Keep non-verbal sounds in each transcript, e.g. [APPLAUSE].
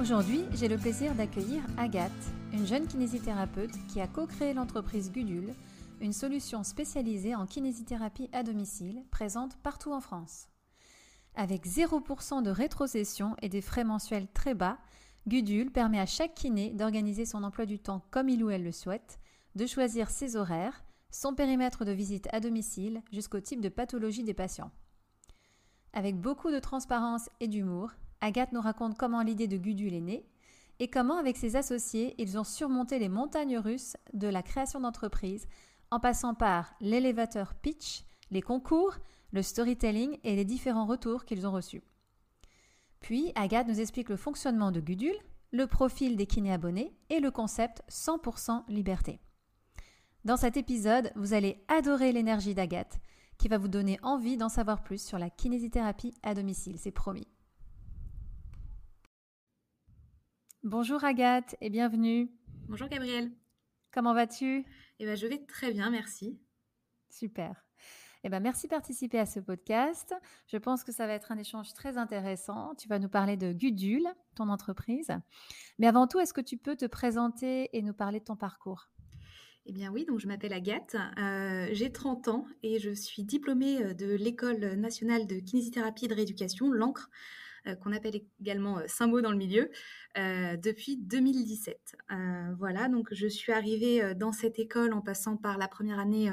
Aujourd'hui, j'ai le plaisir d'accueillir Agathe, une jeune kinésithérapeute qui a co-créé l'entreprise Gudule, une solution spécialisée en kinésithérapie à domicile présente partout en France. Avec 0% de rétrocession et des frais mensuels très bas, Gudule permet à chaque kiné d'organiser son emploi du temps comme il ou elle le souhaite, de choisir ses horaires, son périmètre de visite à domicile jusqu'au type de pathologie des patients. Avec beaucoup de transparence et d'humour, Agathe nous raconte comment l'idée de Gudule est née et comment, avec ses associés, ils ont surmonté les montagnes russes de la création d'entreprise en passant par l'élévateur pitch, les concours, le storytelling et les différents retours qu'ils ont reçus. Puis, Agathe nous explique le fonctionnement de Gudule, le profil des kinés abonnés et le concept 100% liberté. Dans cet épisode, vous allez adorer l'énergie d'Agathe qui va vous donner envie d'en savoir plus sur la kinésithérapie à domicile, c'est promis. Bonjour Agathe et bienvenue. Bonjour Gabrielle. Comment vas-tu? Eh ben, je vais très bien, merci. Super. Eh ben, merci de participer à ce podcast. Je pense que ça va être un échange très intéressant. Tu vas nous parler de Gudule, ton entreprise. Mais avant tout, est-ce que tu peux te présenter et nous parler de ton parcours? Eh bien oui, donc je m'appelle Agathe, euh, j'ai 30 ans et je suis diplômée euh, de l'École nationale de kinésithérapie et de rééducation, l'ANCRE, qu'on appelle également euh, Symbol dans le milieu, euh, depuis 2017. voilà, donc je suis arrivée dans cette école en passant par la première année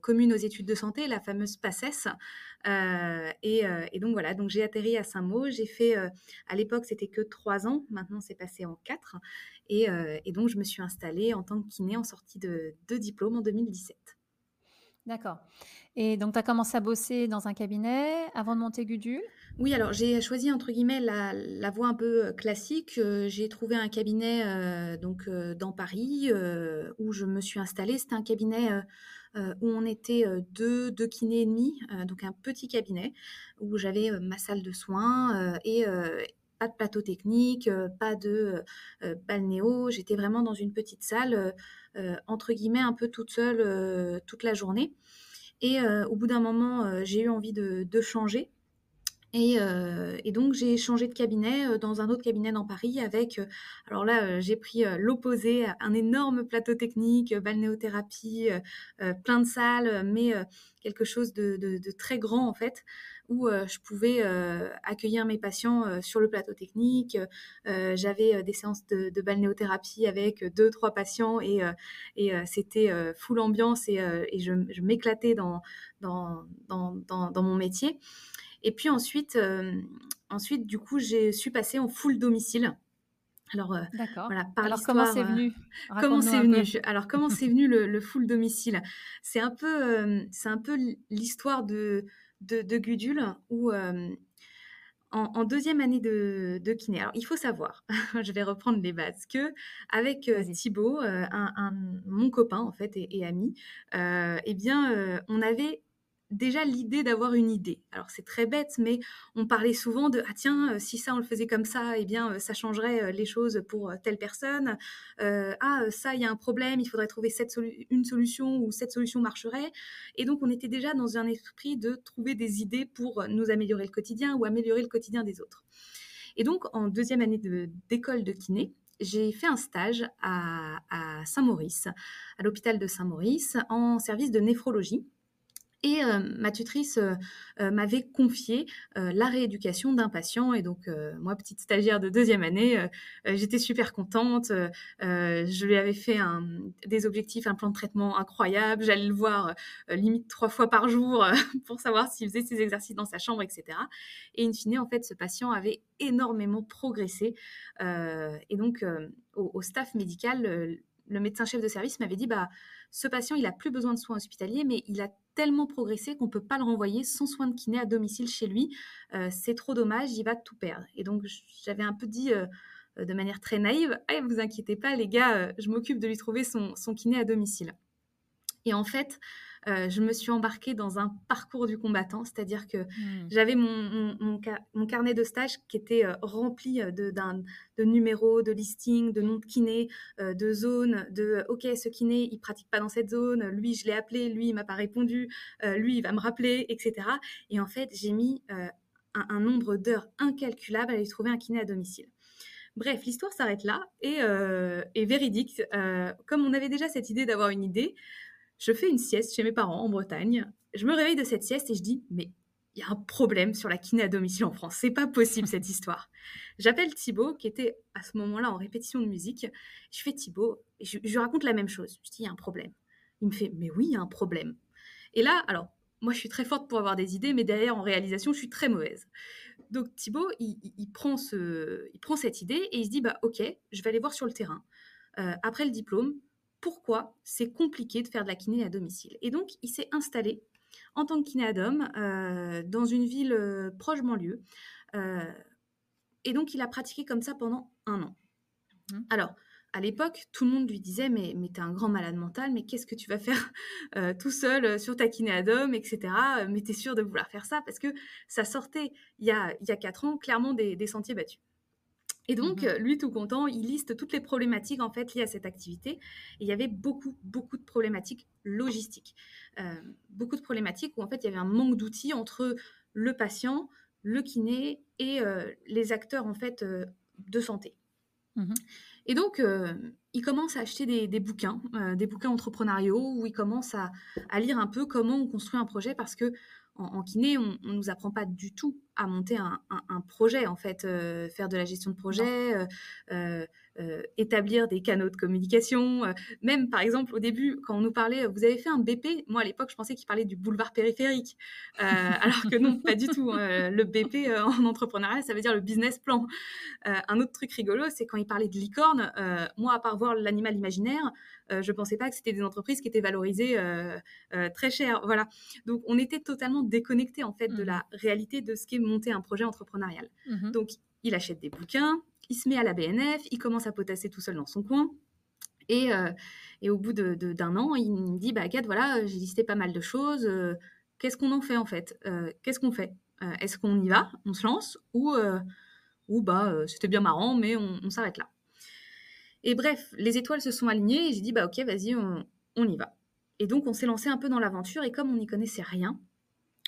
commune aux études de santé, la fameuse PACES. et, donc voilà, donc j'ai atterri à Saint-Maud. J'ai fait, à l'époque, c'était que trois ans. Maintenant, c'est passé en quatre. Et, donc, je me suis installée en tant que kiné en sortie de, de diplôme en 2017. D'accord. Et donc, tu as commencé à bosser dans un cabinet avant de monter Gudule? Oui, alors j'ai choisi entre guillemets la, voie un peu euh, classique. Euh, j'ai trouvé un cabinet euh, donc dans Paris où je me suis installée. C'était un cabinet où on était deux, deux kinés et demi, donc un petit cabinet où j'avais ma salle de soins et pas de plateau technique, pas de balnéo. J'étais vraiment dans une petite salle, entre guillemets, un peu toute seule toute la journée. Et euh, au bout d'un moment, euh, j'ai eu envie de, changer. Euh, et, donc j'ai changé de cabinet dans un autre cabinet dans Paris avec, alors là j'ai pris l'opposé, un énorme plateau technique, balnéothérapie, plein de salles, mais quelque chose de, très grand en fait, où je pouvais accueillir mes patients sur le plateau technique. J'avais des séances de, balnéothérapie avec deux, trois patients et, c'était full ambiance et, je, m'éclatais dans, mon métier. Et puis ensuite, ensuite du coup, je suis passée en full domicile. Alors, voilà, Alors comment c'est venu? Comment c'est venu Alors comment c'est venu le, full domicile? C'est un peu, c'est un peu l'histoire de, de, Gudule où en, deuxième année de, kiné. Alors il faut savoir, [LAUGHS] je vais reprendre les bases, que avec Thibaut, un, mon copain en fait et, ami, eh bien on avait déjà l'idée d'avoir une idée. Alors c'est très bête, mais on parlait souvent de ah tiens euh, si ça on le faisait comme ça, eh bien euh, ça changerait euh, les choses pour telle personne. ah ça il y a un problème, il faudrait trouver cette une solution ou cette solution marcherait. Et donc on était déjà dans un esprit de trouver des idées pour nous améliorer le quotidien ou améliorer le quotidien des autres. Et donc en deuxième année d'école de, kiné, j'ai fait un stage à, à Saint-Maurice, à l'hôpital de Saint-Maurice, en service de néphrologie. Et euh, ma tutrice euh, euh, m'avait confié la rééducation d'un patient. Et donc, moi, petite stagiaire de deuxième année, j'étais super contente. je lui avais fait des objectifs, un plan de traitement incroyable. J'allais le voir limite trois fois par jour [LAUGHS] pour savoir s'il faisait ses exercices dans sa chambre, etc. Et in fine, en fait, ce patient avait énormément progressé. et donc, au, au, staff médical, le médecin chef de service m'avait dit bah ce patient il a plus besoin de soins hospitaliers mais il a tellement progressé qu'on peut pas le renvoyer sans soins de kiné à domicile chez lui. Euh, c'est trop dommage il va tout perdre. Et donc j'avais un peu dit euh, de manière très naïve hey, vous inquiétez pas les gars euh, je m'occupe de lui trouver son, son kiné à domicile et en fait euh, je me suis embarquée dans un parcours du combattant, c'est-à-dire que mmh. j'avais mon, mon, carnet de stage qui était euh, rempli euh, de, de numéros, de listings, de noms de kiné, de zones, de OK, ce kiné, il pratique pas dans cette zone, lui, je l'ai appelé, lui, il m'a pas répondu, lui, il va me rappeler, etc. Et en fait, j'ai mis un, un nombre d'heures incalculable à aller trouver un kiné à domicile. Bref, l'histoire s'arrête là et, euh, véridique. Euh, comme on avait déjà cette idée d'avoir une idée, je fais une sieste chez mes parents en Bretagne. Je me réveille de cette sieste et je dis, mais il y a un problème sur la kiné à domicile en France. C'est pas possible cette [LAUGHS] histoire. J'appelle Thibaut, qui était à ce moment-là en répétition de musique. Je fais Thibaut, et je, lui raconte la même chose. Je dis, il y a un problème. Il me fait, mais oui, il y a un problème. Et là, alors, moi, je suis très forte pour avoir des idées, mais derrière, en réalisation, je suis très mauvaise. Donc, Thibaut, il, prend ce, il prend cette idée et il se dit, bah, ok, je vais aller voir sur le terrain, euh, après le diplôme, pourquoi c'est compliqué de faire de la kiné à domicile. Et donc, il s'est installé en tant que kinéadome euh, dans une ville euh, proche banlieue. et donc, il a pratiqué comme ça pendant un an. Mmh. Alors, à l'époque, tout le monde lui disait Mais, mais t'es un grand malade mental, mais qu'est-ce que tu vas faire [LAUGHS] euh, tout seul euh, sur ta kinéadome, etc. Euh, mais t'es sûr de vouloir faire ça Parce que ça sortait, il y a, il y a quatre ans, clairement des, sentiers battus. Et donc, mmh lui, tout content, il liste toutes les problématiques en fait liées à cette activité. Et il y avait beaucoup, beaucoup de problématiques logistiques. beaucoup de problématiques où en fait, il y avait un manque d'outils entre le patient, le kiné et les acteurs en fait de santé. Mmh et donc, euh, il commence à acheter des, bouquins, euh, des bouquins entrepreneuriaux, où il commence à, lire un peu comment on construit un projet, parce que en, kiné, on ne nous apprend pas du tout à monter un, projet, en fait, euh, faire de la gestion de projet, euh, établir des canaux de communication. Euh, même, par exemple, au début, quand on nous parlait, vous avez fait un BP, moi à l'époque, je pensais qu'il parlait du boulevard périphérique, euh, [LAUGHS] alors que non, pas du tout. Hein. le BP en entrepreneuriat, ça veut dire le business plan. un autre truc rigolo, c'est quand il parlait de licorne, moi, à part voir l'animal imaginaire, je pensais pas que c'était des entreprises qui étaient valorisées très cher. Voilà. Donc, on était totalement déconnecté en fait de mmh. la réalité de ce qu'est monter un projet entrepreneurial. Mmh Donc, il achète des bouquins, il se met à la BNF, il commence à potasser tout seul dans son coin. Et, euh, au bout d'un an, il me dit Bah, Agathe, voilà, j'ai listé pas mal de choses. Euh, qu'est-ce qu'on en fait en fait? Euh, Qu'est-ce qu'on fait? Est-ce qu'on y va? On se lance? Ou, ou bah, c'était bien marrant, mais on, s'arrête là. Et bref, les étoiles se sont alignées et j'ai dit Bah, ok, vas-y, on, on y va. Et donc, on s'est lancé un peu dans l'aventure et comme on n'y connaissait rien,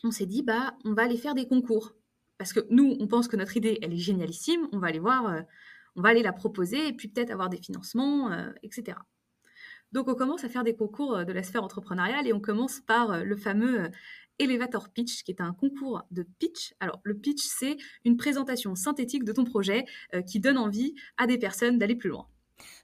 on s'est dit Bah, on va aller faire des concours. Parce que nous, on pense que notre idée, elle est génialissime, on va aller voir, euh, on va aller la proposer et puis peut-être avoir des financements, euh, etc. Donc on commence à faire des concours euh, de la sphère entrepreneuriale et on commence par le fameux Elevator Pitch, qui est un concours de pitch. Alors le pitch, c'est une présentation synthétique de ton projet qui donne envie à des personnes d'aller plus loin.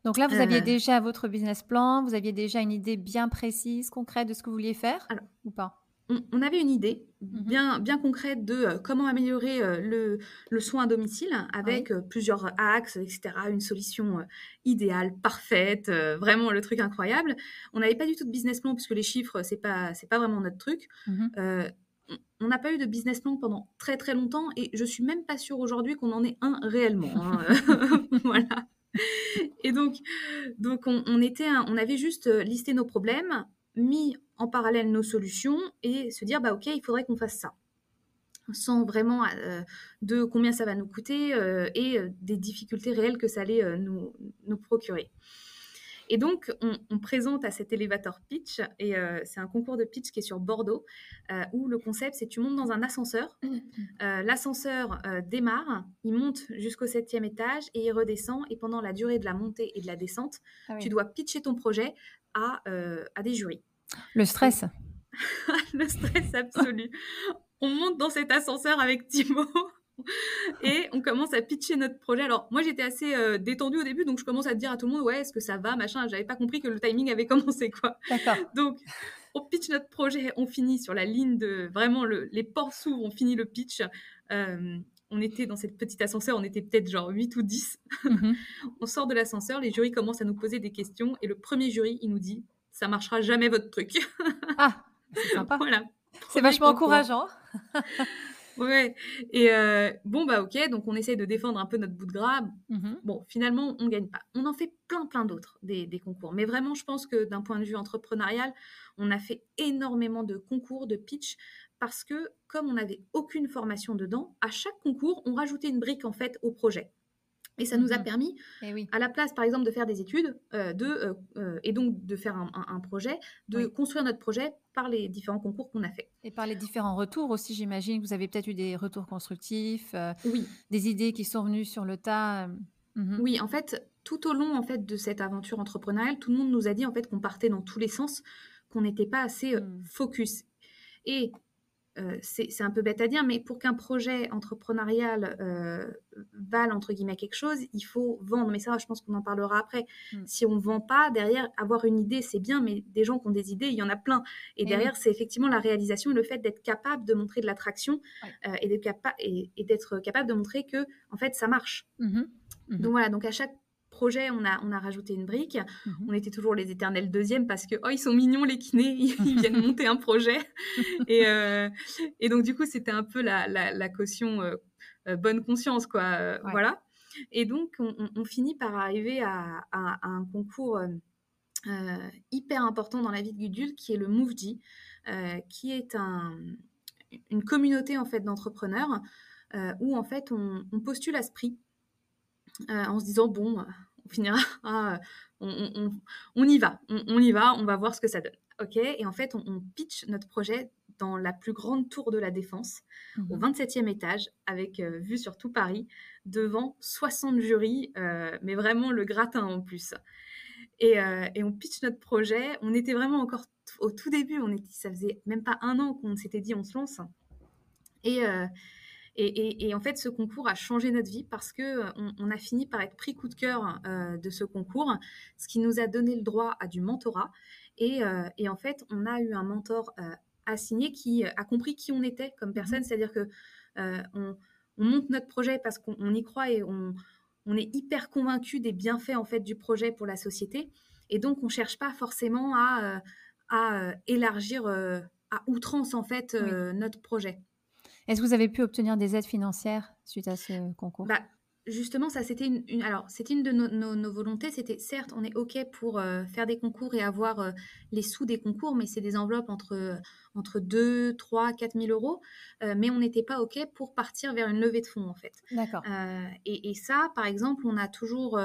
Donc là, vous aviez déjà votre business plan, vous aviez déjà une idée bien précise, concrète de ce que vous vouliez faire alors, ou pas? On, avait une idée mmh bien, bien concrète de euh, comment améliorer euh, le, soin à domicile avec euh, plusieurs axes, etc. Une solution idéale, parfaite, vraiment le truc incroyable. On n'avait pas du tout de business plan puisque les chiffres, c'est pas, c'est pas vraiment notre truc. Mmh on n'a pas eu de business plan pendant très très longtemps et je suis même pas sûre aujourd'hui qu'on en ait un réellement. Hein. [LAUGHS] [LAUGHS] voilà. Et donc, donc on, était, on avait juste listé nos problèmes, mis en parallèle nos solutions et se dire, bah ok, il faudrait qu'on fasse ça sans vraiment euh, de combien ça va nous coûter euh, et euh, des difficultés réelles que ça allait nous, nous, procurer. Et donc, on, présente à cet élévateur pitch, et c'est un concours de pitch qui est sur Bordeaux, où le concept, c'est tu montes dans un ascenseur, mmh. l'ascenseur démarre, il monte jusqu'au septième étage et il redescend, et pendant la durée de la montée et de la descente, ah tu dois pitcher ton projet à, à des jurys. Le stress. [LAUGHS] le stress absolu. on monte dans cet ascenseur avec Timo [LAUGHS] et on commence à pitcher notre projet. Alors moi j'étais assez euh, détendue au début, donc je commence à dire à tout le monde ouais est-ce que ça va machin. J'avais pas compris que le timing avait [LAUGHS] commencé quoi. D'accord. Donc on pitch notre projet, on finit sur la ligne de vraiment les portes s'ouvrent, on finit le pitch. Euh, on était dans cette petite ascenseur, on était peut-être genre 8 ou 10. Mhm. on sort de l'ascenseur, les jurys commencent à nous poser des questions et le premier jury il nous dit ça marchera jamais votre truc. ah, c'est sympa. [LAUGHS] Voilà. C'est vachement encourageant. [LAUGHS] ouais. Et euh, bon, bah ok, donc on essaye de défendre un peu notre bout de gras. Mm-hmm. Bon, finalement, on gagne pas. On en fait plein, plein d'autres, des, des, concours. Mais vraiment, je pense que d'un point de vue entrepreneurial, on a fait énormément de concours, de pitch, parce que comme on n'avait aucune formation dedans, à chaque concours, on rajoutait une brique en fait au projet. Et ça nous a mmh permis, eh à la place, par exemple, de faire des études, euh, de, euh, euh, et donc de faire un, projet, de construire notre projet par les différents concours qu'on a fait. Et par les différents retours aussi, j'imagine que vous avez peut-être eu des retours constructifs, oui. des idées qui sont venues sur le tas. Mmh oui, en fait, tout au long en fait de cette aventure entrepreneuriale, tout le monde nous a dit en fait qu'on partait dans tous les sens, qu'on n'était pas assez mmh. focus. Et c'est un peu bête à dire, mais pour qu'un projet entrepreneurial euh, vale entre guillemets quelque chose, il faut vendre. Mais ça, je pense qu'on en parlera après. Mmh. Si on ne vend pas, derrière, avoir une idée, c'est bien, mais des gens qui ont des idées, il y en a plein. Et, derrière, c'est effectivement la réalisation et le fait d'être capable de montrer de l'attraction et d'être capable de montrer que, en fait, ça marche. Mmh donc voilà, donc à chaque projet, on a, on a rajouté une brique. Mhm. On était toujours les éternels deuxièmes parce que, oh, ils sont mignons, les kinés, [LAUGHS] ils viennent [LAUGHS] monter un projet. Et, euh, et donc, du coup, c'était un peu la, la, caution euh, euh, bonne conscience, quoi. Voilà. Et donc, on, finit par arriver à, un concours hyper important dans la vie de Gudule, qui est le MoveG, qui est un, une communauté, en fait, d'entrepreneurs où, en fait, on, on postule à ce prix. en se disant, bon, [LAUGHS] on finira, ah, on, y va, on, y va, on va voir ce que ça donne. OK Et en fait, on, pitch notre projet dans la plus grande tour de la Défense, au 27e mhm. étage, avec euh, vue sur tout Paris, devant 60 jurys, euh, mais vraiment le gratin en plus. Euh, et, on pitch notre projet. On était vraiment encore au tout début, on était, ça faisait même pas un an qu'on s'était dit on se lance. Et, et, en fait, ce concours a changé notre vie parce que euh, on, a fini par être pris coup de cœur euh, de ce concours, ce qui nous a donné le droit à du mentorat. Et, euh, en fait, on a eu un mentor assigné qui a compris qui on était comme personne, mmh c'est-à-dire que on, monte notre projet parce qu'on y croit et on, est hyper convaincu des bienfaits en fait du projet pour la société. Et donc, on cherche pas forcément à, à élargir à outrance en fait notre projet. Est-ce que vous avez pu obtenir des aides financières suite à ce concours? Bah, Justement, ça c'était une, alors c'était une de nos, volontés. C'était certes, on est ok pour euh, faire des concours et avoir euh, les sous des concours, mais c'est des enveloppes entre entre 2, 3, 4 000 euros. Euh, mais on n'était pas ok pour partir vers une levée de fonds en fait. D'accord. Et, et, ça, par exemple, on a toujours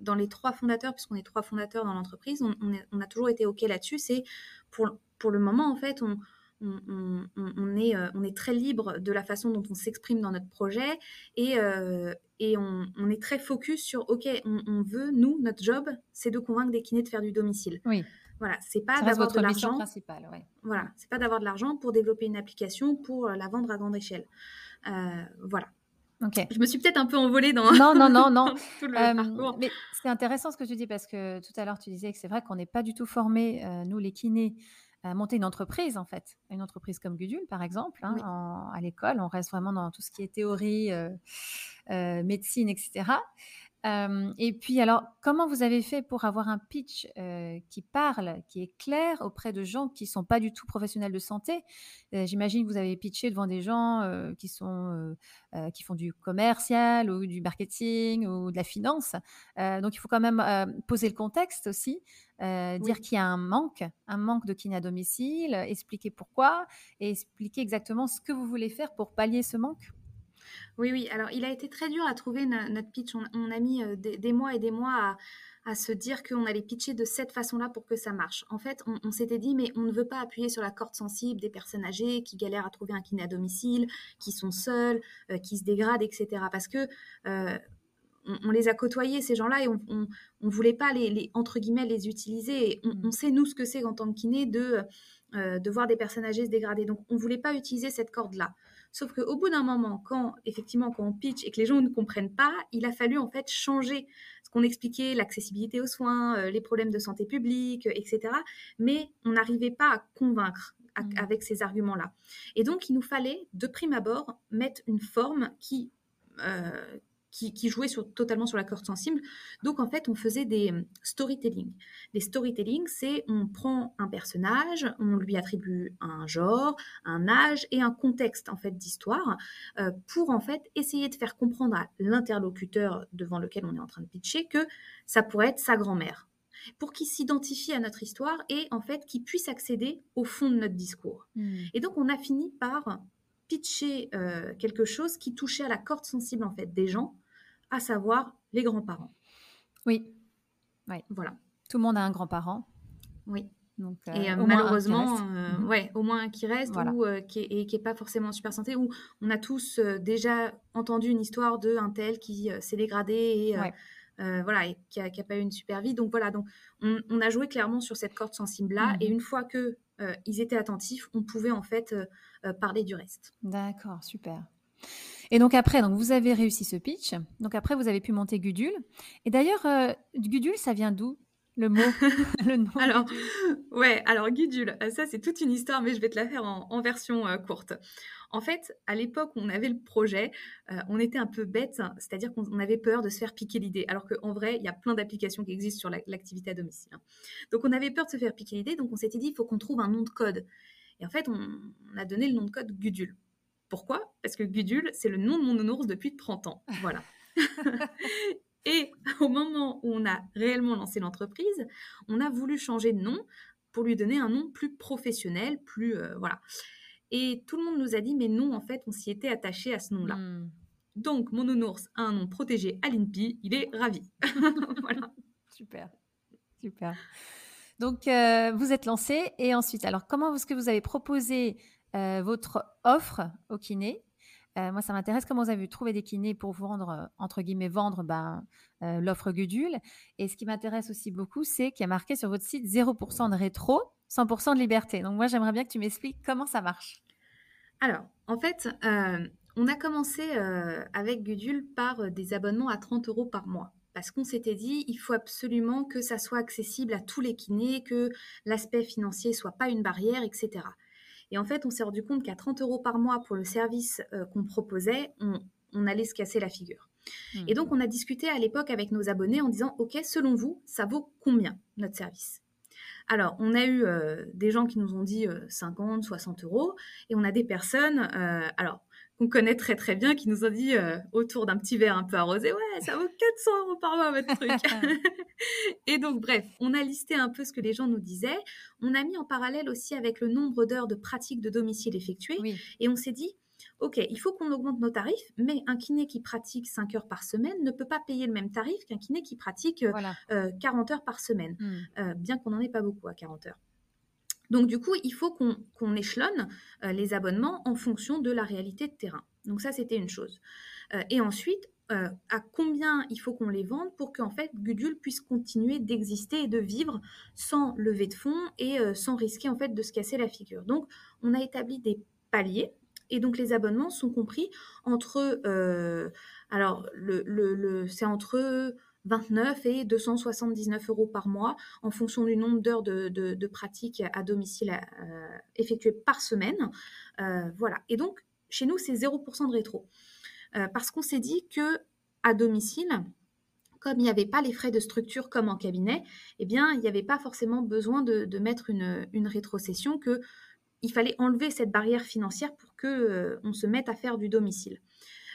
dans les trois fondateurs, puisqu'on est trois fondateurs dans l'entreprise, on, on, a toujours été ok là-dessus. C'est pour pour le moment en fait, on on, est, euh, on est très libre de la façon dont on s'exprime dans notre projet et, euh, et on, est très focus sur, OK, on, veut, nous, notre job, c'est de convaincre des kinés de faire du domicile. Oui. Voilà, c'est pas d'avoir de l'argent. Voilà, c'est pas d'avoir de l'argent pour développer une application pour la vendre à grande échelle. Euh, voilà. Ok. Je me suis peut-être un peu envolée dans, non, non, non, non. [LAUGHS] tout le parcours. Mais c'est intéressant ce que tu dis parce que tout à l'heure tu disais que c'est vrai qu'on n'est pas du tout formés, nous les kinés, monter une entreprise, en fait. Une entreprise comme Gudule, par exemple. Hein, à l'école, on reste vraiment dans tout ce qui est théorie, euh, euh, médecine, etc et puis alors, comment vous avez fait pour avoir un pitch qui parle, qui est clair auprès de gens qui sont pas du tout professionnels de santé? J'imagine que vous avez pitché devant des gens qui sont qui font du commercial ou du marketing ou de la finance. donc il faut quand même poser le contexte aussi, dire qu'il y a un manque, un manque de kiné à domicile, expliquer pourquoi et expliquer exactement ce que vous voulez faire pour pallier ce manque? Oui, oui. Alors, il a été très dur à trouver notre pitch. On, a mis euh, des, mois et des mois à, se dire qu'on allait pitcher de cette façon-là pour que ça marche. En fait, on, s'était dit, mais on ne veut pas appuyer sur la corde sensible des personnes âgées qui galèrent à trouver un kiné à domicile, qui sont seuls, euh, qui se dégradent, etc. Parce que euh, on, les a côtoyés, ces gens-là, et on ne voulait pas les, entre guillemets, les utiliser. Mmh. on, sait, nous, ce que c'est en tant que kiné de, de voir des personnes âgées se dégrader. Donc, on ne voulait pas utiliser cette corde-là. Sauf qu'au bout d'un moment, quand effectivement quand on pitch et que les gens ne comprennent pas, il a fallu en fait changer ce qu'on expliquait, l'accessibilité aux soins, euh, les problèmes de santé publique, euh, etc. Mais on n'arrivait pas à convaincre mmh. avec ces arguments-là. Et donc il nous fallait de prime abord mettre une forme qui euh, qui, jouait sur, totalement sur la corde sensible. Donc en fait, on faisait des euh, storytelling. Les storytelling, c'est on prend un personnage, on lui attribue un genre, un âge et un contexte en fait d'histoire euh, pour en fait essayer de faire comprendre à l'interlocuteur devant lequel on est en train de pitcher que ça pourrait être sa grand-mère pour qu'il s'identifie à notre histoire et en fait qu'il puisse accéder au fond de notre discours. Hmm. Et donc on a fini par pitcher euh, quelque chose qui touchait à la corde sensible en fait des gens à savoir les grands-parents. Oui. Voilà. Tout le monde a un grand-parent. Oui. et malheureusement, mmh ouais, au moins un qui reste ou qui est, et qui n'est pas forcément super santé, où on a tous déjà entendu une histoire d'un tel qui s'est dégradé et voilà, et qui n'a pas eu une super vie. Donc voilà, donc on, a joué clairement sur cette corde sensible-là. Et mmh une fois que ils étaient attentifs, on pouvait en fait parler du reste. D'accord, super. Et donc après, donc vous avez réussi ce pitch. Donc après, vous avez pu monter Gudule. Et d'ailleurs, Gudule, ça vient d'où le mot, [LAUGHS] [LAUGHS] le nom. Alors, ouais, alors Gudule, euh, ça c'est toute une histoire, mais je vais te la faire en, version euh, courte. En fait, à l'époque où on avait le projet, euh, on était un peu bête, c'est-à-dire qu'on avait peur de se faire piquer l'idée, alors qu'en vrai, il y a plein d'applications qui existent sur l'activité à domicile. Hein. Donc on avait peur de se faire piquer l'idée, donc on s'était dit, il faut qu'on trouve un nom de code. Et en fait, on, on a donné le nom de code Gudule. Pourquoi? Parce que Gudule, c'est le nom de mon nounours depuis 30 ans. Voilà. [LAUGHS] Et au moment où on a réellement lancé l'entreprise, on a voulu changer de nom pour lui donner un nom plus professionnel, plus euh, voilà. Et tout le monde nous a dit mais non, en fait, on s'y était attaché à ce nom-là. Hmm. Donc mon nounours a un nom protégé à l'INPI, il est ravi. [LAUGHS] voilà. Super, super. Donc euh, vous êtes lancé et ensuite, alors comment est-ce que vous avez proposé votre offre au kiné euh, moi, ça m'intéresse comment vous avez trouvé des kinés pour vendre, euh, entre guillemets, vendre ben, euh, l'offre Gudule? Et ce qui m'intéresse aussi beaucoup, c'est qu'il y a marqué sur votre site 0% de rétro, 100% de liberté. Donc moi, j'aimerais bien que tu m'expliques comment ça marche. Alors, en fait, on a commencé avec Gudule par des abonnements à 30 euros par mois parce qu'on s'était dit il faut absolument que ça soit accessible à tous les kinés, que l'aspect financier soit pas une barrière, etc. Et en fait, on s'est rendu compte qu'à 30 euros par mois pour le service euh, qu'on proposait, on, allait se casser la figure. Hmm. Et donc, on a discuté à l'époque avec nos abonnés en disant, OK, selon vous, ça vaut combien notre service? Alors, on a eu euh, des gens qui nous ont dit 50, euh, 60 euros, et on a des personnes, alors qu'on connaît très très bien, qui nous ont dit euh, autour d'un petit verre un peu arrosé, ouais, ça vaut 400 euros par mois votre truc. [LAUGHS] et donc bref, on a listé un peu ce que les gens nous disaient. On a mis en parallèle aussi avec le nombre d'heures de pratique de domicile effectuées, et on s'est dit, OK, il faut qu'on augmente nos tarifs, mais un kiné qui pratique 5 heures par semaine ne peut pas payer le même tarif qu'un kiné qui pratique 40 euh, heures par semaine, hmm. bien qu'on n'en ait pas beaucoup à 40 heures. Donc du coup, il faut qu'on échelonne euh, les abonnements en fonction de la réalité de terrain. Donc ça, c'était une chose. Euh, et ensuite, euh, à combien il faut qu'on les vende pour qu'en fait Gudule puisse continuer d'exister et de vivre sans lever de fonds et sans risquer en fait de se casser la figure. Donc on a établi des paliers et donc les abonnements sont compris entre alors le c'est entre 29 et 279 euros par mois en fonction du nombre d'heures de, pratique à domicile euh, effectuées par semaine. Euh, voilà. Et donc, chez nous, c'est 0% de rétro. Euh, parce qu'on s'est dit que à domicile, comme il n'y avait pas les frais de structure comme en cabinet, eh bien, il n'y avait pas forcément besoin de, mettre une, rétrocession, que il fallait enlever cette barrière financière pour que on se mette à faire du domicile.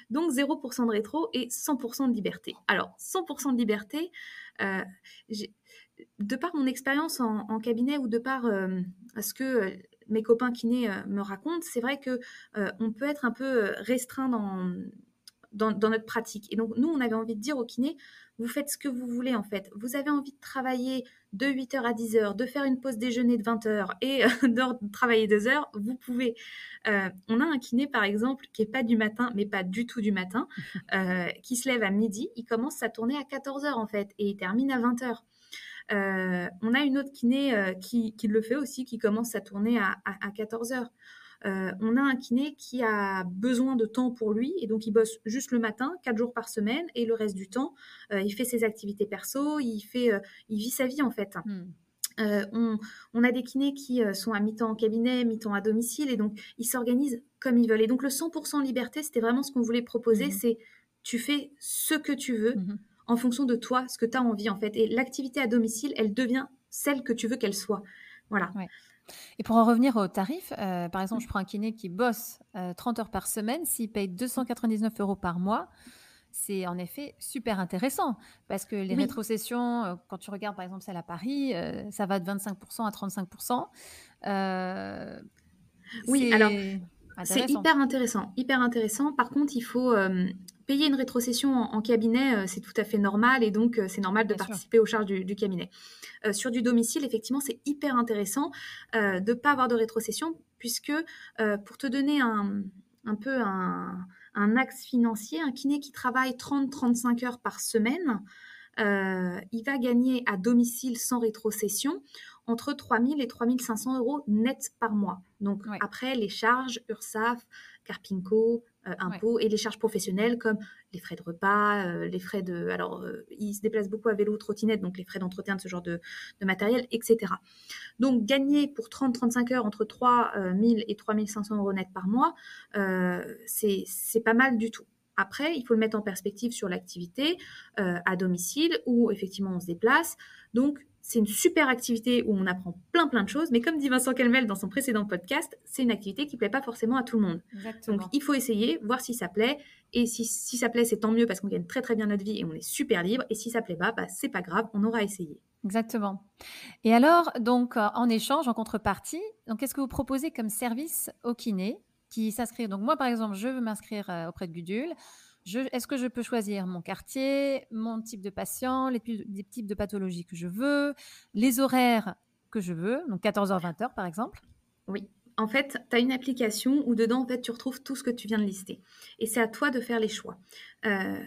Donc 0% de rétro et 100% de liberté. Alors 100% de liberté, euh, de par mon expérience en, cabinet ou de par euh, ce que euh, mes copains kinés me racontent, c'est vrai que on peut être un peu restreint dans, dans, notre pratique. Et donc, nous, on avait envie de dire au kiné, vous faites ce que vous voulez en fait. Vous avez envie de travailler de 8h à 10h, de faire une pause déjeuner de 20h et euh, [LAUGHS] de travailler 2 heures, vous pouvez. Euh, on a un kiné par exemple qui est pas du matin, mais pas du tout du matin, [LAUGHS] euh, qui se lève à midi, il commence sa tournée à 14h en fait et il termine à 20h. on a une autre kiné qui, le fait aussi, qui commence sa tournée à, à 14h. Euh, on a un kiné qui a besoin de temps pour lui et donc il bosse juste le matin, quatre jours par semaine et le reste du temps, euh, il fait ses activités perso, il fait, euh, il vit sa vie en fait. Hmm. on, a des kinés qui sont à mi-temps en cabinet, mi-temps à domicile, et donc ils s'organisent comme ils veulent. Et donc le 100% liberté, c'était vraiment ce qu'on voulait proposer, hmm. c'est tu fais ce que tu veux hmm. en fonction de toi, ce que tu as envie en fait. Et l'activité à domicile, elle devient celle que tu veux qu'elle soit. Voilà. Et pour en revenir au tarif, euh, par exemple, je prends un kiné qui bosse 30 euh, heures par semaine, s'il paye 299 euros par mois, c'est en effet super intéressant parce que les rétrocessions, euh, quand tu regardes par exemple celle à Paris, ça va de 25% à 35%. oui, alors c'est hyper intéressant, hyper intéressant. Par contre, il faut payer une rétrocession en, cabinet, c'est tout à fait normal et donc c'est normal de participer aux charges du, cabinet. sur du domicile, effectivement, c'est hyper intéressant de ne pas avoir de rétrocession puisque pour te donner un, un peu un, un, axe financier, un kiné qui travaille 30-35 heures par semaine, il va gagner à domicile sans rétrocession entre 3 000 et 3 500 euros net par mois. Donc après les charges URSAF, Carpinco, euh, impôts et les charges professionnelles comme les frais de repas, euh, les frais de... Alors, euh, ils se déplacent beaucoup à vélo trottinette, donc les frais d'entretien de ce genre de, matériel, etc. Donc, gagner pour 30-35 heures entre 3 000 et 3 500 euros net par mois, c'est pas mal du tout. Après, il faut le mettre en perspective sur l'activité à domicile où effectivement on se déplace. Donc, c'est une super activité où on apprend plein plein de choses, mais comme dit Vincent Kelmel dans son précédent podcast, c'est une activité qui ne plaît pas forcément à tout le monde. Donc il faut essayer, voir si ça plaît, et si, ça plaît, c'est tant mieux parce qu'on gagne très très bien notre vie et on est super libre, et si ça plaît pas, bah, c'est pas grave, on aura essayé. Exactement. Et alors, donc euh, en échange, en contrepartie, donc qu'est-ce que vous proposez comme service au kiné qui s'inscrit? Donc moi par exemple, je veux m'inscrire euh, auprès de Gudule. Est-ce que je peux choisir mon quartier, mon type de patient, les, types de pathologies que je veux, les horaires que je veux, donc 14h, 20h par exemple? Oui. En fait, tu as une application où dedans, en fait, tu retrouves tout ce que tu viens de lister. Et c'est à toi de faire les choix. Euh,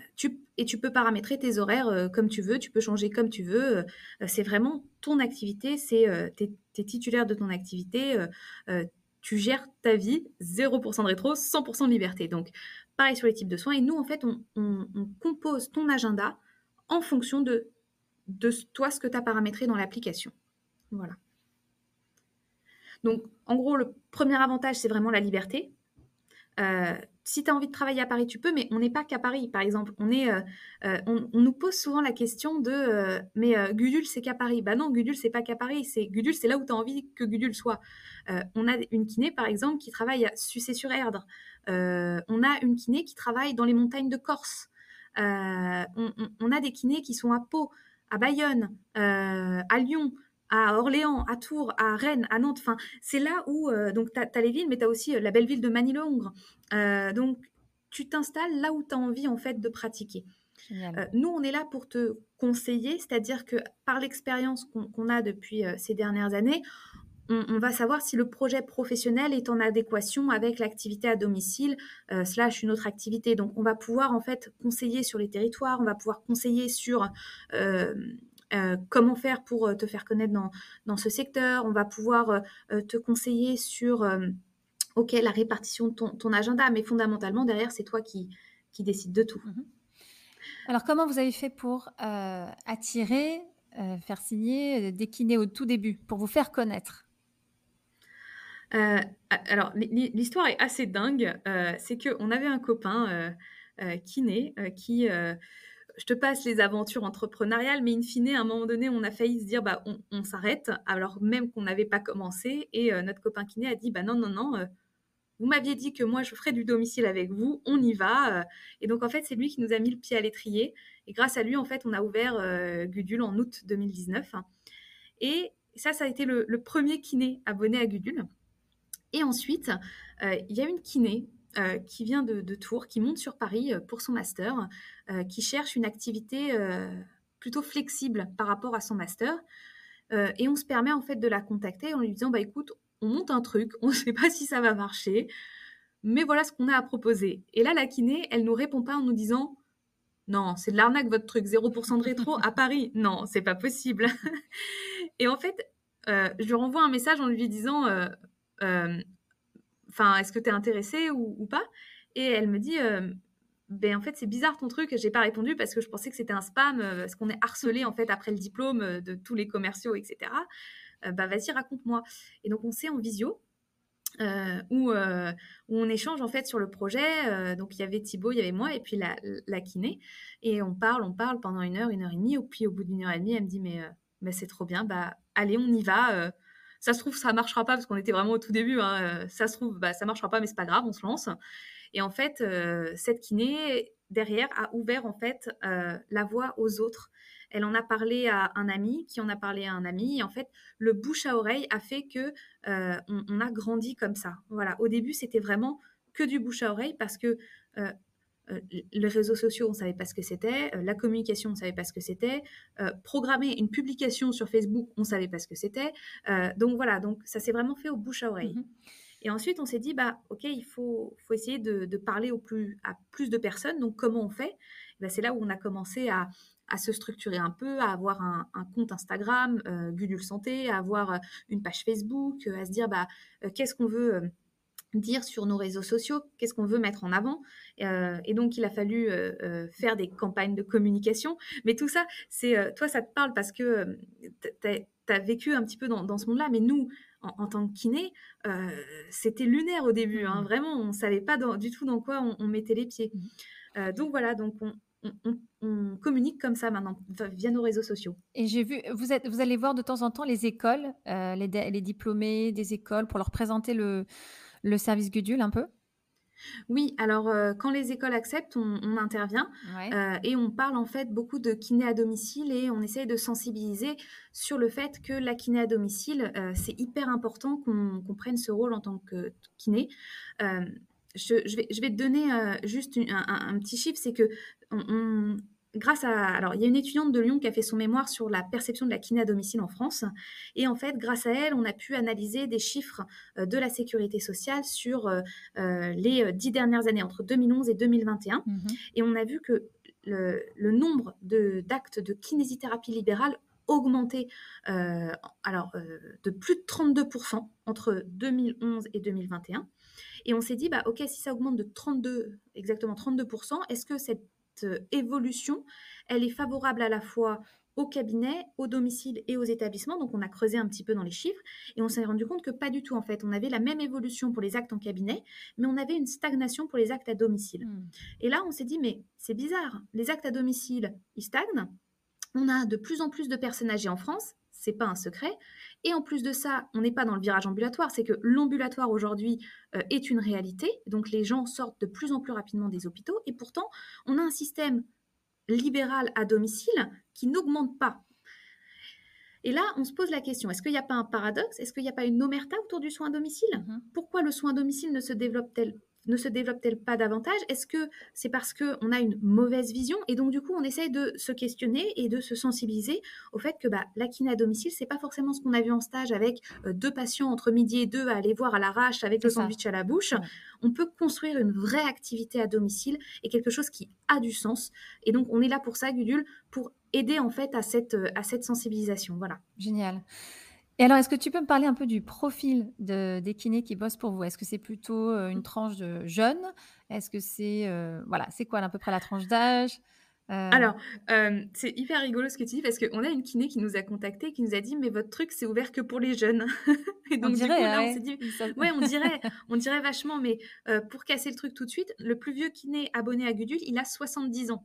et tu peux paramétrer tes horaires euh, comme tu veux, tu peux changer comme tu veux. Euh, c'est vraiment ton activité, c'est tu es, titulaire de ton activité, tu gères ta vie, 0% de rétro, 100% de liberté. Donc, Pareil sur les types de soins. Et nous, en fait, on, compose ton agenda en fonction de, toi, ce que tu as paramétré dans l'application. Voilà. Donc, en gros, le premier avantage, c'est vraiment la liberté. Euh, si tu as envie de travailler à Paris, tu peux, mais on n'est pas qu'à Paris. Par exemple, on, est, euh, euh, on, nous pose souvent la question de Mais Gudule, c'est qu'à Paris Bah non, Gudule, c'est pas qu'à Paris. C'est Gudule, c'est là où tu as envie que Gudule soit. on a une kiné, par exemple, qui travaille à Sucé-sur-Erdre. Euh, on a une kiné qui travaille dans les montagnes de Corse. Euh, on, a des kinés qui sont à Pau, à Bayonne, euh, à Lyon, à Orléans, à Tours, à Rennes, à Nantes. Enfin, c'est là où donc tu as, les villes, mais tu as aussi la belle ville de Manille-le-Hongre. donc, tu t'installes là où tu as envie en fait de pratiquer. nous, on est là pour te conseiller, c'est-à-dire que par l'expérience qu'on a depuis ces dernières années, on, va savoir si le projet professionnel est en adéquation avec l'activité à domicile euh, slash une autre activité. Donc, on va pouvoir en fait conseiller sur les territoires, on va pouvoir conseiller sur euh, euh, comment faire pour te faire connaître dans, ce secteur, on va pouvoir te conseiller sur ok la répartition de ton, agenda, mais fondamentalement derrière c'est toi qui, qui décides de tout. Mhm. Alors, comment vous avez fait pour attirer, faire signer des kinés au tout début, pour vous faire connaître? Euh, alors, l'histoire est assez dingue. Euh, c'est qu'on avait un copain euh, kiné qui je te passe les aventures entrepreneuriales, mais in fine, à un moment donné, on a failli se dire, bah, on, s'arrête, alors même qu'on n'avait pas commencé. Et notre copain kiné a dit, bah non, non, non, vous m'aviez dit que moi, je ferais du domicile avec vous, on y va. Et donc, en fait, c'est lui qui nous a mis le pied à l'étrier. Et grâce à lui, en fait, on a ouvert Gudule en août 2019. Et ça, ça a été le, le premier kiné abonné à Gudule. Et ensuite, euh, il y a une kiné euh, qui vient de, Tours, qui monte sur Paris euh, pour son master, qui cherche une activité plutôt flexible par rapport à son master. et on se permet en fait de la contacter en lui disant bah écoute, on monte un truc, [LAUGHS] on ne sait pas si ça va marcher, mais voilà ce qu'on a à proposer. Et là, la kiné, elle nous répond pas en nous disant non, c'est de l'arnaque votre truc, 0% de rétro à Paris. [LAUGHS] Non, c'est pas possible. [LAUGHS] et en fait, je lui renvoie un message en lui disant euh, enfin, est-ce que tu es intéressée ou, pas? Et elle me dit, euh, ben en fait c'est bizarre ton truc, j'ai pas répondu parce que je pensais que c'était un spam, euh, parce qu'on est harcelé en fait après le diplôme de tous les commerciaux, etc. bah vas-y raconte-moi. Et donc on s'est en visio. où, on échange en fait sur le projet. donc il y avait Thibaut, il y avait moi et puis la, la, kiné. Et on parle, on parle pendant une heure, une heure et demie. Et puis au bout d'une heure et demie, elle me dit mais, mais c'est trop bien, bah allez on y va. Ça se trouve, ça marchera pas parce qu'on était vraiment au tout début. Hein, euh, ça se trouve, bah, ça marchera pas, mais c'est pas grave, on se lance. Et en fait, euh, cette kiné derrière a ouvert en fait euh, la voie aux autres. Elle en a parlé à un ami, qui en a parlé à un ami. Et en fait, le bouche à oreille a fait que on, a grandi comme ça. Voilà. Au début, c'était vraiment que du bouche à oreille parce que les réseaux sociaux, on ne savait pas ce que c'était. la communication, on ne savait pas ce que c'était. programmer une publication sur Facebook, on ne savait pas ce que c'était. donc voilà, donc ça s'est vraiment fait au bouche à oreille. Mmh et ensuite, on s'est dit, bah, OK, il faut, faut essayer de, parler au plus, à plus de personnes. Donc, comment on fait? Bah, C'est là où on a commencé à, à, se structurer un peu, à avoir un, compte Instagram, euh, Gudule Santé, à avoir euh, une page Facebook, euh, à se dire, bah, euh, qu'est-ce qu'on veut dire sur nos réseaux sociaux, qu'est-ce qu'on veut mettre en avant. et donc, il a fallu faire des campagnes de communication. Mais tout ça, c'est toi, ça te parle parce que tu as, vécu un petit peu dans, dans ce monde-là. Mais nous, en, tant que kiné, euh, c'était lunaire au début. Hein. Mmh. Vraiment, on ne savait pas du tout dans quoi on, mettait les pieds. Mmh. Euh, donc voilà, donc on, communique comme ça maintenant via nos réseaux sociaux. Et j'ai vu, vous, êtes, vous allez voir de temps en temps les écoles, euh, les, les, diplômés des écoles pour leur présenter le, le service Gudule un peu? Oui, alors euh, quand les écoles acceptent, on, intervient euh, et on parle en fait beaucoup de kiné à domicile et on essaye de sensibiliser sur le fait que la kiné à domicile, euh, c'est hyper important qu'on prenne ce rôle en tant que kiné. Je, vais, je, vais, te donner juste un, petit chiffre, c'est que on, grâce à. Alors, il y a une étudiante de Lyon qui a fait son mémoire sur la perception de la kiné à domicile en France. Et en fait, grâce à elle, on a pu analyser des chiffres euh, de la sécurité sociale sur euh, euh, les dix dernières années, entre 2011 et 2021. Mhm. Et on a vu que le, nombre d'actes de, kinésithérapie libérale augmentait alors, de plus de 32% entre 2011 et 2021. Et on s'est dit, bah, OK, si ça augmente de 32, exactement 32%, est-ce que cette euh, évolution, elle est favorable à la fois au cabinet, au domicile et aux établissements. Donc, on a creusé un petit peu dans les chiffres et on s'est rendu compte que pas du tout, en fait. On avait la même évolution pour les actes en cabinet, mais on avait une stagnation pour les actes à domicile. Hmm. Et là, on s'est dit, mais c'est bizarre. Les actes à domicile, ils stagnent. On a de plus en plus de personnes âgées en France, c'est pas un secret. Et en plus de ça, on n'est pas dans le virage ambulatoire, c'est que l'ambulatoire aujourd'hui euh, est une réalité. Donc les gens sortent de plus en plus rapidement des hôpitaux. Et pourtant, on a un système libéral à domicile qui n'augmente pas. Et là, on se pose la question, est-ce qu'il n'y a pas un paradoxe? Est-ce qu'il n'y a pas une omerta autour du soin à domicile? Mm-hmm. Pourquoi le soin à domicile ne se développe-t-il ne se développe-t-elle pas davantage? Est-ce que c'est parce qu'on a une mauvaise vision? Et donc, du coup, on essaye de se questionner et de se sensibiliser au fait que bah, la kiné à domicile, c'est pas forcément ce qu'on a vu en stage avec euh, deux patients entre midi et deux à aller voir à l'arrache avec le sandwich à la bouche. On peut construire une vraie activité à domicile et quelque chose qui a du sens. Et donc, on est là pour ça, Gudule, pour aider en fait à cette, à cette sensibilisation. Voilà. Génial. Et alors, est-ce que tu peux me parler un peu du profil de, des kinés qui bossent pour vous? Est-ce que c'est plutôt euh, une tranche de jeunes? Est-ce que c'est euh, voilà, c'est quoi à peu près la tranche d'âge? Euh, Alors, c'est hyper rigolo ce que tu dis parce qu'on a une kiné qui nous a contacté, qui nous a dit mais votre truc c'est ouvert que pour les jeunes. [LAUGHS] Et donc on dirait, du coup, là, on s'est dit ouais on dirait, [LAUGHS] on dirait vachement, mais pour casser le truc tout de suite, le plus vieux kiné abonné à Gudule, il a 70 ans.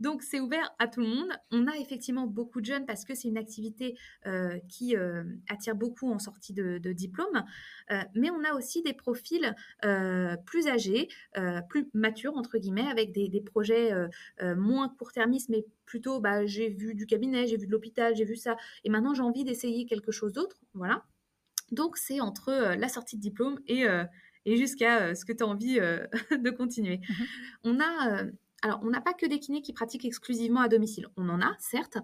Donc c'est ouvert à tout le monde. On a effectivement beaucoup de jeunes parce que c'est une activité euh, qui euh, attire beaucoup en sortie de, diplôme, euh, mais on a aussi des profils plus âgés, plus matures entre guillemets, avec des, projets moins court-termistes, mais plutôt bah, j'ai vu du cabinet, j'ai vu de l'hôpital, j'ai vu ça, et maintenant j'ai envie d'essayer quelque chose d'autre. Voilà. Donc c'est entre la sortie de diplôme et, et jusqu'à ce que tu as envie [LAUGHS] de continuer. Mmh on a alors, on n'a pas que des kinés qui pratiquent exclusivement à domicile. On en a, certes,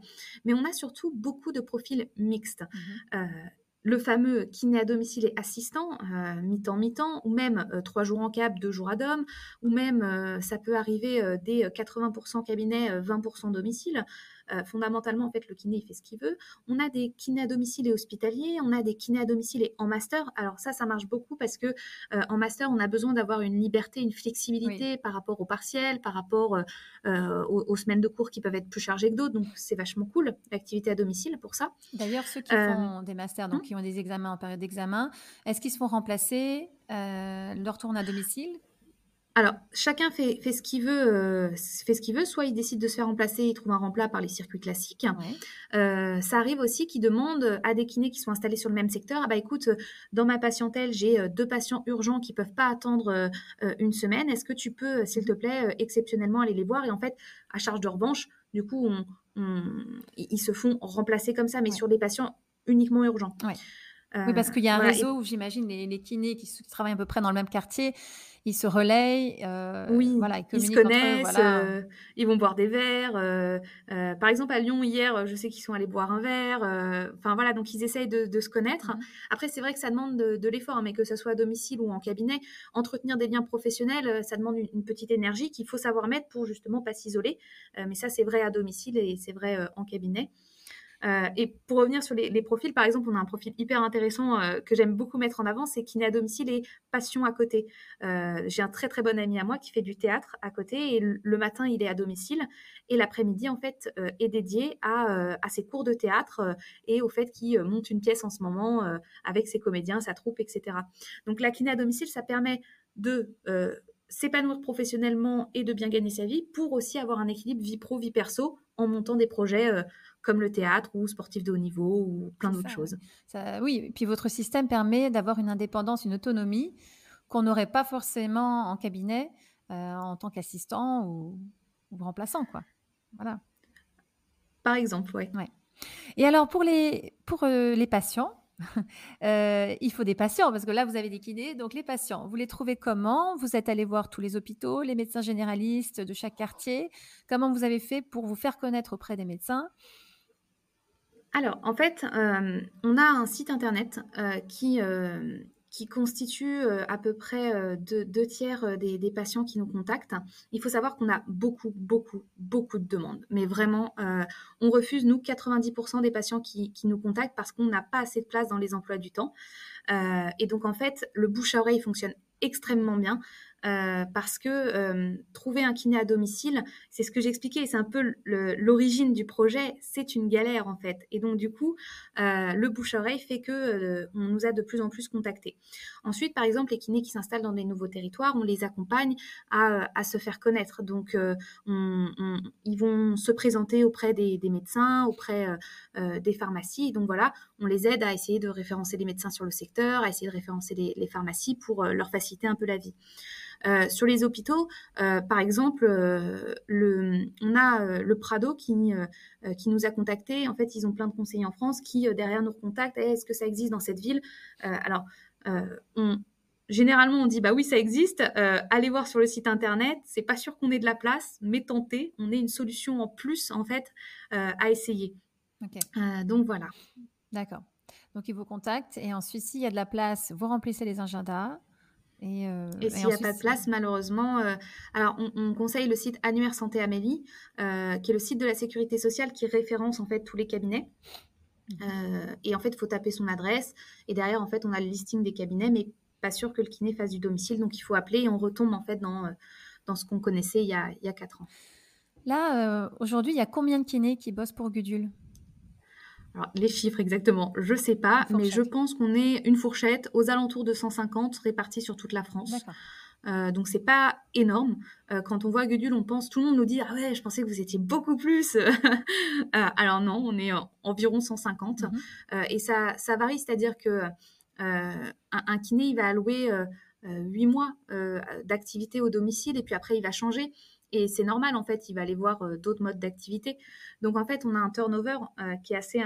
mais on a surtout beaucoup de profils mixtes. Mmh euh, le fameux kiné à domicile et assistant, euh, mi-temps, mi-temps, ou même euh, trois jours en cab, deux jours à dom, ou même ça peut arriver des 80% cabinet, 20% domicile. Euh, fondamentalement, en fait, le kiné, il fait ce qu'il veut. On a des kinés à domicile et hospitaliers, on a des kinés à domicile et en master. Alors ça, ça marche beaucoup parce que euh, en master, on a besoin d'avoir une liberté, une flexibilité par rapport aux partiels, par rapport euh, aux, semaines de cours qui peuvent être plus chargées que d'autres. Donc c'est vachement cool, l'activité à domicile pour ça. D'ailleurs, ceux qui font des masters, donc hum. qui ont des examens en période d'examen, est-ce qu'ils se font remplacer leur tourne à domicile? Alors, chacun fait, fait ce qu'il veut, euh, fait ce qu'il veut. Soit il décide de se faire remplacer, il trouve un remplace par les circuits classiques. Euh, ça arrive aussi qu'ils demandent à des kinés qui sont installés sur le même secteur. Ah bah écoute, dans ma patientèle, j'ai euh, deux patients urgents qui peuvent pas attendre une semaine. Est-ce que tu peux, s'il te plaît, exceptionnellement aller les voir? Et en fait, à charge de revanche, du coup, ils se font remplacer comme ça, mais sur des patients uniquement urgents. Oui, parce qu'il y a un réseau où j'imagine les, les, kinés qui, travaillent à peu près dans le même quartier, ils se relayent. Euh, oui, voilà, ils, se connaissent, euh, ils vont boire des verres. Euh, par exemple, à Lyon, hier, je sais qu'ils sont allés boire un verre. Enfin, voilà, donc ils essayent de, se connaître. Mmh. Après, c'est vrai que ça demande de, l'effort, hein, mais que ce soit à domicile ou en cabinet, entretenir des liens professionnels, ça demande une, petite énergie qu'il faut savoir mettre pour justement pas s'isoler. mais ça, c'est vrai à domicile et c'est vrai en cabinet. Euh, et pour revenir sur les, profils, par exemple, on a un profil hyper intéressant euh, que j'aime beaucoup mettre en avant, c'est kiné à domicile et passion à côté. Euh, j'ai un très très bon ami à moi qui fait du théâtre à côté et le matin il est à domicile et l'après-midi en fait est dédié à, à, ses cours de théâtre et au fait qu'il monte une pièce en ce moment avec ses comédiens, sa troupe, etc. Donc la kiné à domicile, ça permet de s'épanouir professionnellement et de bien gagner sa vie pour aussi avoir un équilibre vie pro, vie perso en montant des projets comme le théâtre ou sportif de haut niveau ou plein d'autres choses. oui, et puis votre système permet d'avoir une indépendance, une autonomie qu'on n'aurait pas forcément en cabinet euh, en tant qu'assistant ou, remplaçant. Quoi. Voilà. Par exemple, oui. Ouais. Et alors, pour les, pour, euh, les patients, [LAUGHS] euh, il faut des patients parce que là, vous avez des kinés. Donc, les patients, vous les trouvez comment? Vous êtes allé voir tous les hôpitaux, les médecins généralistes de chaque quartier. Comment vous avez fait pour vous faire connaître auprès des médecins? Alors, en fait, euh, on a un site internet euh, qui, qui constitue à peu près deux, tiers des, patients qui nous contactent. Il faut savoir qu'on a beaucoup, beaucoup, beaucoup de demandes. Mais vraiment, on refuse, nous, 90% des patients qui, qui nous contactent parce qu'on n'a pas assez de place dans les emplois du temps. et donc, en fait, le bouche à oreille fonctionne extrêmement bien. Euh, parce que euh, trouver un kiné à domicile, c'est ce que j'expliquais, c'est un peu l'origine du projet, c'est une galère en fait. Et donc du coup, euh, le bouche-oreille fait que on nous a de plus en plus contactés. Ensuite, par exemple, les kinés qui s'installent dans des nouveaux territoires, on les accompagne à, se faire connaître. Donc, on, ils vont se présenter auprès des, médecins, auprès des pharmacies. Donc voilà, on les aide à essayer de référencer les médecins sur le secteur, à essayer de référencer les pharmacies pour leur faciliter un peu la vie. Euh, sur les hôpitaux, euh, par exemple, euh, le, on a le Prado qui, qui nous a contactés. En fait, ils ont plein de conseillers en France qui, derrière, nous recontactent. Eh, est-ce que ça existe dans cette ville? Alors, on, généralement, on dit bah oui, ça existe. allez voir sur le site internet. C'est pas sûr qu'on ait de la place, mais tentez. On est une solution en plus en fait à essayer. donc voilà. D'accord. Donc ils vous contactent et ensuite s'il y a de la place, vous remplissez les agendas. Et, euh, s'il n'y a pas de place, malheureusement, euh, alors on, conseille le site Annuaire Santé Amélie, euh, qui est le site de la sécurité sociale qui référence en fait tous les cabinets. Mmh. et en fait, il faut taper son adresse. Et derrière, en fait, on a le listing des cabinets, mais pas sûr que le kiné fasse du domicile. Donc, il faut appeler et on retombe en fait dans, dans ce qu'on connaissait il y, a, il y a 4 ans. Là, aujourd'hui, il y a combien de kinés qui bossent pour Gudule? Alors, les chiffres exactement, je ne sais pas, mais je pense qu'on est une fourchette aux alentours de 150 répartis sur toute la France. Euh, donc c'est pas énorme. Euh, quand on voit Gudule, on pense, tout le monde nous dit ah ouais, je pensais que vous étiez beaucoup plus. [LAUGHS] Euh, alors non, on est environ 150 mhm. et ça, ça varie, c'est-à-dire que un, kiné il va allouer 8 mois d'activité au domicile et puis après il va changer. Et c'est normal, en fait, il va aller voir euh, d'autres modes d'activité. Donc, en fait, on a un turnover euh, qui est assez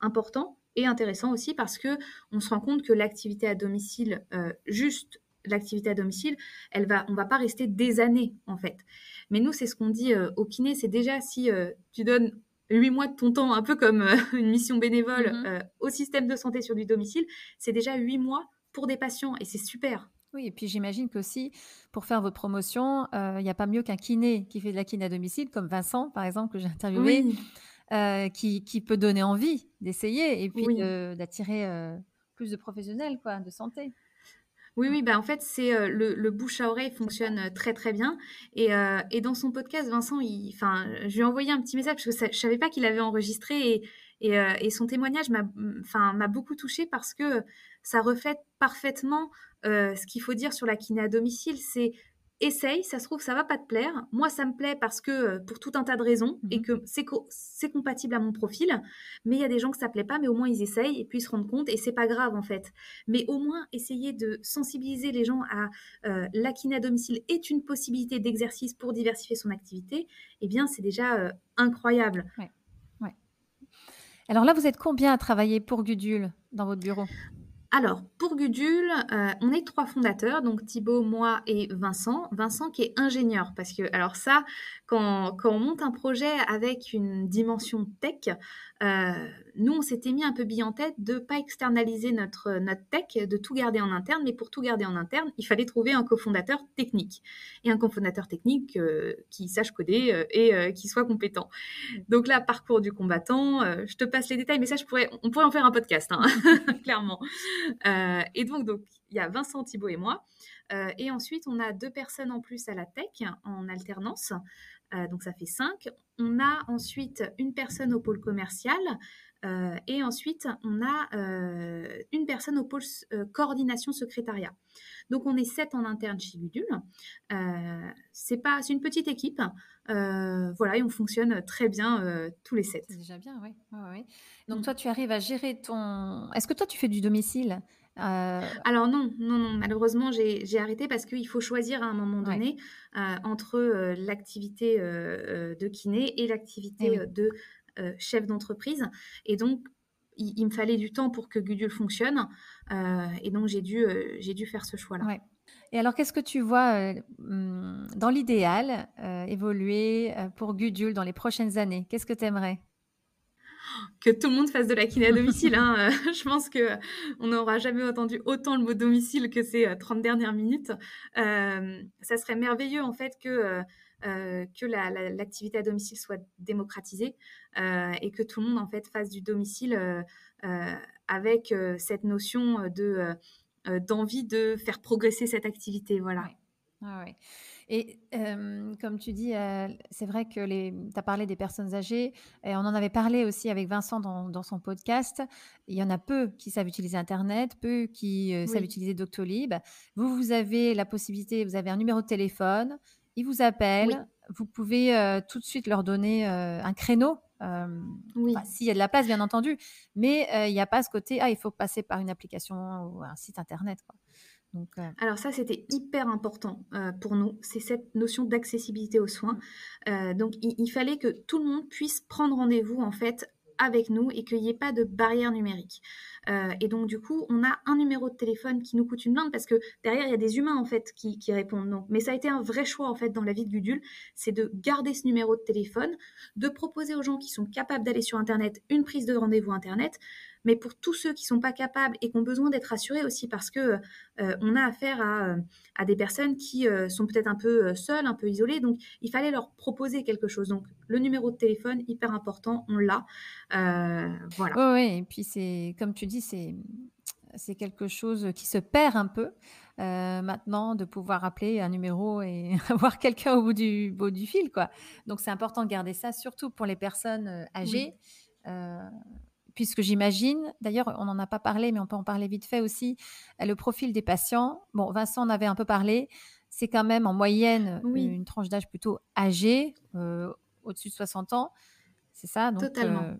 important et intéressant aussi parce que on se rend compte que l'activité à domicile, euh, juste l'activité à domicile, elle va, on va pas rester des années, en fait. Mais nous, c'est ce qu'on dit au kiné, c'est déjà si tu donnes huit mois de ton temps, un peu comme [LAUGHS] une mission bénévole mm-hmm. au système de santé sur du domicile, c'est déjà huit mois pour des patients et c'est super. Oui, et puis j'imagine qu'aussi, pour faire votre promotion, euh, il n'y a pas mieux qu'un kiné qui fait de la kiné à domicile, comme Vincent, par exemple, que j'ai interviewé, euh, qui, qui, peut donner envie d'essayer et puis d'attirer euh, plus de professionnels quoi, de santé. Oui, oui, bah en fait, c'est le, bouche à oreille fonctionne très très bien. Et, et dans son podcast, Vincent, il, je lui ai envoyé un petit message parce que je ne savais pas qu'il avait enregistré et, et, et son témoignage m'a beaucoup touché parce que ça reflète parfaitement euh, ce qu'il faut dire sur la kiné à domicile, c'est essaye, ça se trouve, ça va pas te plaire. Moi, ça me plaît parce que euh, pour tout un tas de raisons et mhm. que c'est compatible à mon profil. Mais il y a des gens que ça plaît pas, mais au moins ils essayent et puis ils se rendent compte et c'est pas grave en fait. Mais au moins essayer de sensibiliser les gens à euh, la kiné à domicile est une possibilité d'exercice pour diversifier son activité. Eh bien, c'est déjà incroyable. Alors là, vous êtes combien à travailler pour Gudule dans votre bureau? Alors, pour Gudule, euh, on est trois fondateurs, donc Thibaut, moi et Vincent. Vincent qui est ingénieur, parce que, alors ça, quand, on monte un projet avec une dimension tech, nous, on s'était mis un peu bille en tête de ne pas externaliser notre, tech, de tout garder en interne, mais pour tout garder en interne, il fallait trouver un cofondateur technique. Et un cofondateur technique euh, qui sache coder et qui soit compétent. Donc là, parcours du combattant, je te passe les détails, mais ça, je pourrais, on pourrait en faire un podcast, hein, [LAUGHS] clairement. Euh, et donc, donc, il y a Vincent, Thibault et moi. Euh, et ensuite, on a deux personnes en plus à la tech en alternance. Euh, donc, ça fait cinq. On a ensuite une personne au pôle commercial. et ensuite, on a une personne au pôle coordination secrétariat. Donc, on est sept en interne chez Gudule. c'est pas, c'est une petite équipe. voilà, et on fonctionne très bien tous les sept. C'est déjà bien, oui. Donc, mmh. toi, tu arrives à gérer ton. Est-ce que toi, tu fais du domicile? Euh, Alors non, non, non, malheureusement j'ai arrêté parce qu'il faut choisir à un moment donné euh, entre euh, l'activité de kiné et l'activité eh de chef d'entreprise. Et donc il, me fallait du temps pour que Gudule fonctionne. et donc j'ai dû, j'ai dû faire ce choix-là. Et alors, qu'est-ce que tu vois hum, dans l'idéal évoluer pour Gudule dans les prochaines années? Qu'est-ce que tu aimerais que tout le monde fasse de la kiné à domicile. Hein. [LAUGHS] je pense que on n'aura jamais entendu autant le mot domicile que ces 30 euh, dernières minutes. Euh, ça serait merveilleux en fait que euh, que l'activité à domicile soit démocratisée et que tout le monde en fait fasse du domicile avec cette notion de d'envie de faire progresser cette activité. Voilà. Et comme tu dis, c'est vrai que tu as parlé des personnes âgées, et on en avait parlé aussi avec Vincent dans, son podcast. Il y en a peu qui savent utiliser Internet, peu qui savent utiliser Doctolib. Vous, vous avez la possibilité, vous avez un numéro de téléphone, ils vous appellent, vous pouvez tout de suite leur donner un créneau. oui. S'il y a de la place, bien entendu, mais il n'y a pas ce côté, ah, il faut passer par une application ou un site Internet. Quoi. Euh, Alors ça, c'était hyper important euh, pour nous, c'est cette notion d'accessibilité aux soins. Euh, donc il, fallait que tout le monde puisse prendre rendez-vous en fait avec nous et qu'il n'y ait pas de barrière numérique. Et donc, du coup, on a un numéro de téléphone qui nous coûte une blinde parce que derrière, il y a des humains, en fait, qui, répondent non. Mais ça a été un vrai choix, en fait, dans la vie de Gudule, c'est de garder ce numéro de téléphone, de proposer aux gens qui sont capables d'aller sur Internet une prise de rendez-vous Internet, mais pour tous ceux qui ne sont pas capables et qui ont besoin d'être rassurés aussi parce que euh, on a affaire à, à des personnes qui euh, sont peut-être un peu seules, un peu isolées, donc il fallait leur proposer quelque chose. Donc le numéro de téléphone, hyper important, on l'a. voilà. Oui, et puis c'est, comme tu dis, c'est quelque chose qui se perd un peu euh, maintenant de pouvoir appeler un numéro et [LAUGHS] avoir quelqu'un au bout du, bout du fil. Quoi. Donc c'est important de garder ça, surtout pour les personnes euh, âgées. Euh, puisque j'imagine, d'ailleurs on n'en a pas parlé, mais on peut en parler vite fait aussi, le profil des patients. Bon, Vincent en avait un peu parlé, c'est quand même en moyenne une tranche d'âge plutôt âgée, au-dessus de 60 ans. C'est ça donc, Totalement.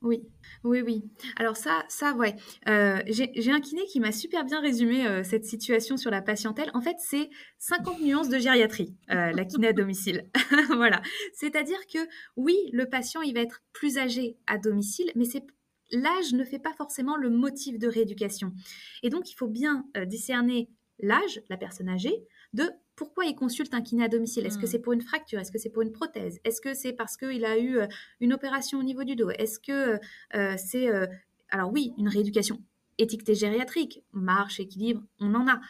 Oui, oui, oui. Alors ça, ça, ouais. Euh, j'ai un kiné qui m'a super bien résumé euh, cette situation sur la patientèle. En fait, c'est 50 nuances de gériatrie, euh, la kiné à domicile. [LAUGHS] voilà. C'est-à-dire que oui, le patient, il va être plus âgé à domicile, mais c'est l'âge ne fait pas forcément le motif de rééducation. Et donc, il faut bien discerner l'âge, la personne âgée, de pourquoi il consulte un kiné à domicile Est-ce que hmm. c'est pour une fracture? Est-ce que c'est pour une prothèse? Est-ce que c'est parce qu'il a eu euh, une opération au niveau du dos? Est-ce que euh, c'est... Euh, alors oui, une rééducation étiquetée gériatrique, marche, équilibre, on en a.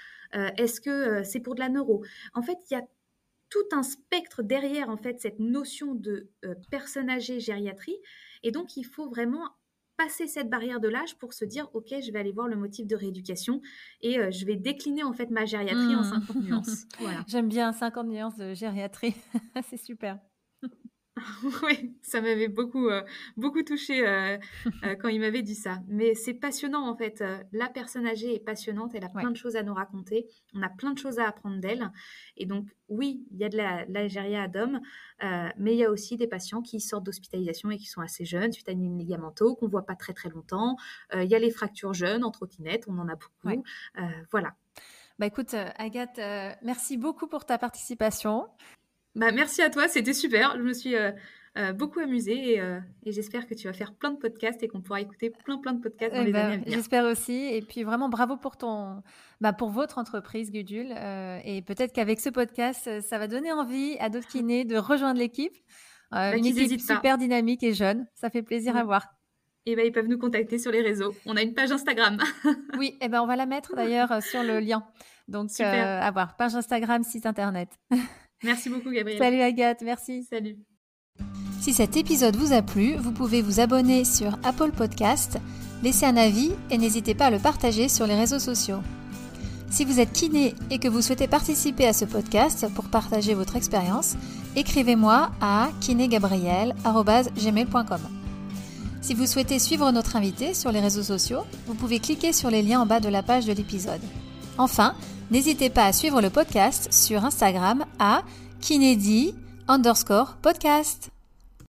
Est-ce que c'est pour de la neuro? En fait, il y a tout un spectre derrière en fait cette notion de personne âgée gériatrie et donc il faut vraiment passer cette barrière de l'âge pour se dire ok je vais aller voir le motif de rééducation et euh, je vais décliner en fait ma gériatrie en 50 mmh. nuances. [LAUGHS] J'aime bien 50 nuances de gériatrie, [LAUGHS] c'est super. [LAUGHS] oui, ça m'avait beaucoup, euh, beaucoup touché euh, euh, quand il m'avait dit ça. Mais c'est passionnant en fait. La personne âgée est passionnante, elle a plein de choses à nous raconter. On a plein de choses à apprendre d'elle. Et donc, oui, il y a de l'Algérie à Dom, mais il y a aussi des patients qui sortent d'hospitalisation et qui sont assez jeunes, suite à une ligamentaux, qu'on voit pas très très longtemps. il y a les fractures jeunes en trottinette, on en a beaucoup. voilà. Bah écoute, Agathe, merci beaucoup pour ta participation. Bah, merci à toi, c'était super. Je me suis euh, euh, beaucoup amusé et, j'espère que tu vas faire plein de podcasts et qu'on pourra écouter plein plein de podcasts dans eh les ben, années à venir. J'espère aussi. Et puis vraiment bravo pour ton, bah, pour votre entreprise Gudule. et peut-être qu'avec ce podcast, ça va donner envie à d'autres kinés de rejoindre l'équipe. Bah, une équipe super dynamique et jeune. Ça fait plaisir à voir. Et eh ben, ils peuvent nous contacter sur les réseaux. On a une page Instagram. [LAUGHS] oui, et eh ben, on va la mettre d'ailleurs sur le lien. Donc, euh, à voir. Page Instagram, site internet. [LAUGHS] Merci beaucoup, Gabriel. Salut, Agathe. Merci. Salut. Si cet épisode vous a plu, vous pouvez vous abonner sur Apple Podcast, laisser un avis et n'hésitez pas à le partager sur les réseaux sociaux. Si vous êtes kiné et que vous souhaitez participer à ce podcast pour partager votre expérience, écrivez-moi à kinégabriel.gmail.com. Si vous souhaitez suivre notre invité sur les réseaux sociaux, vous pouvez cliquer sur les liens en bas de la page de l'épisode. Enfin, n'hésitez pas à suivre le podcast sur Instagram à Kinedi underscore podcast.